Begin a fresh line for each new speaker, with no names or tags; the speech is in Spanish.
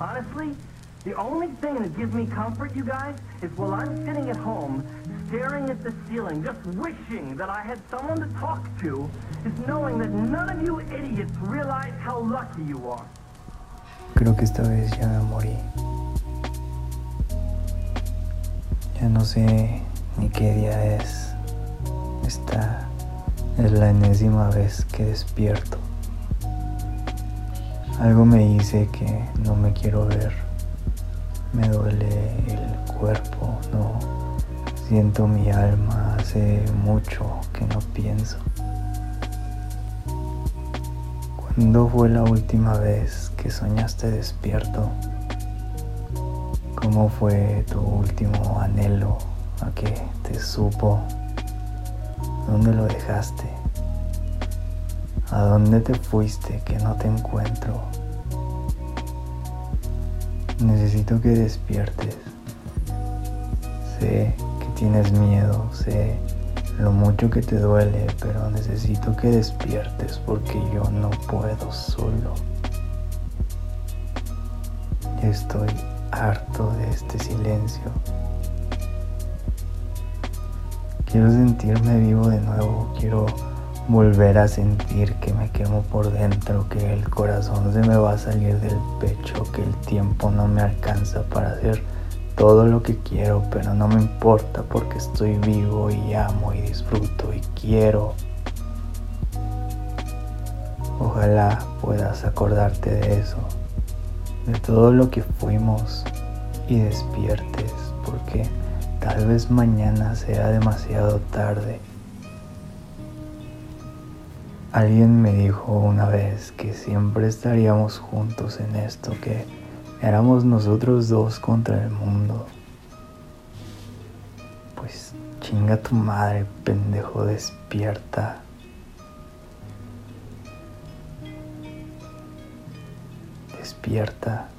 Honestly, the only thing that gives me comfort, you guys, is while I'm sitting at home, staring at the ceiling, just wishing that I had someone to talk to, is knowing that none of you idiots realize how lucky you are.
Creo que esta vez ya morí. Ya no sé ni qué día es. Esta es la enésima vez que despierto. Algo me dice que no me quiero ver. Me duele el cuerpo, no siento mi alma, hace mucho que no pienso. ¿Cuándo fue la última vez que soñaste despierto? ¿Cómo fue tu último anhelo a que te supo? ¿Dónde lo dejaste? ¿A dónde te fuiste que no te encuentro? Necesito que despiertes. Sé que tienes miedo, sé lo mucho que te duele, pero necesito que despiertes porque yo no puedo solo. Ya estoy harto de este silencio. Quiero sentirme vivo de nuevo, quiero volver a sentir que me quemo por dentro, que el corazón se me va a salir del pecho, que el tiempo no me alcanza para hacer todo lo que quiero, pero no me importa porque estoy vivo y amo y disfruto y quiero. Ojalá puedas acordarte de eso, de todo lo que fuimos y despiertes, porque tal vez mañana sea demasiado tarde Alguien me dijo una vez que siempre estaríamos juntos en esto, que éramos nosotros dos contra el mundo. Pues chinga tu madre, pendejo, despierta. Despierta.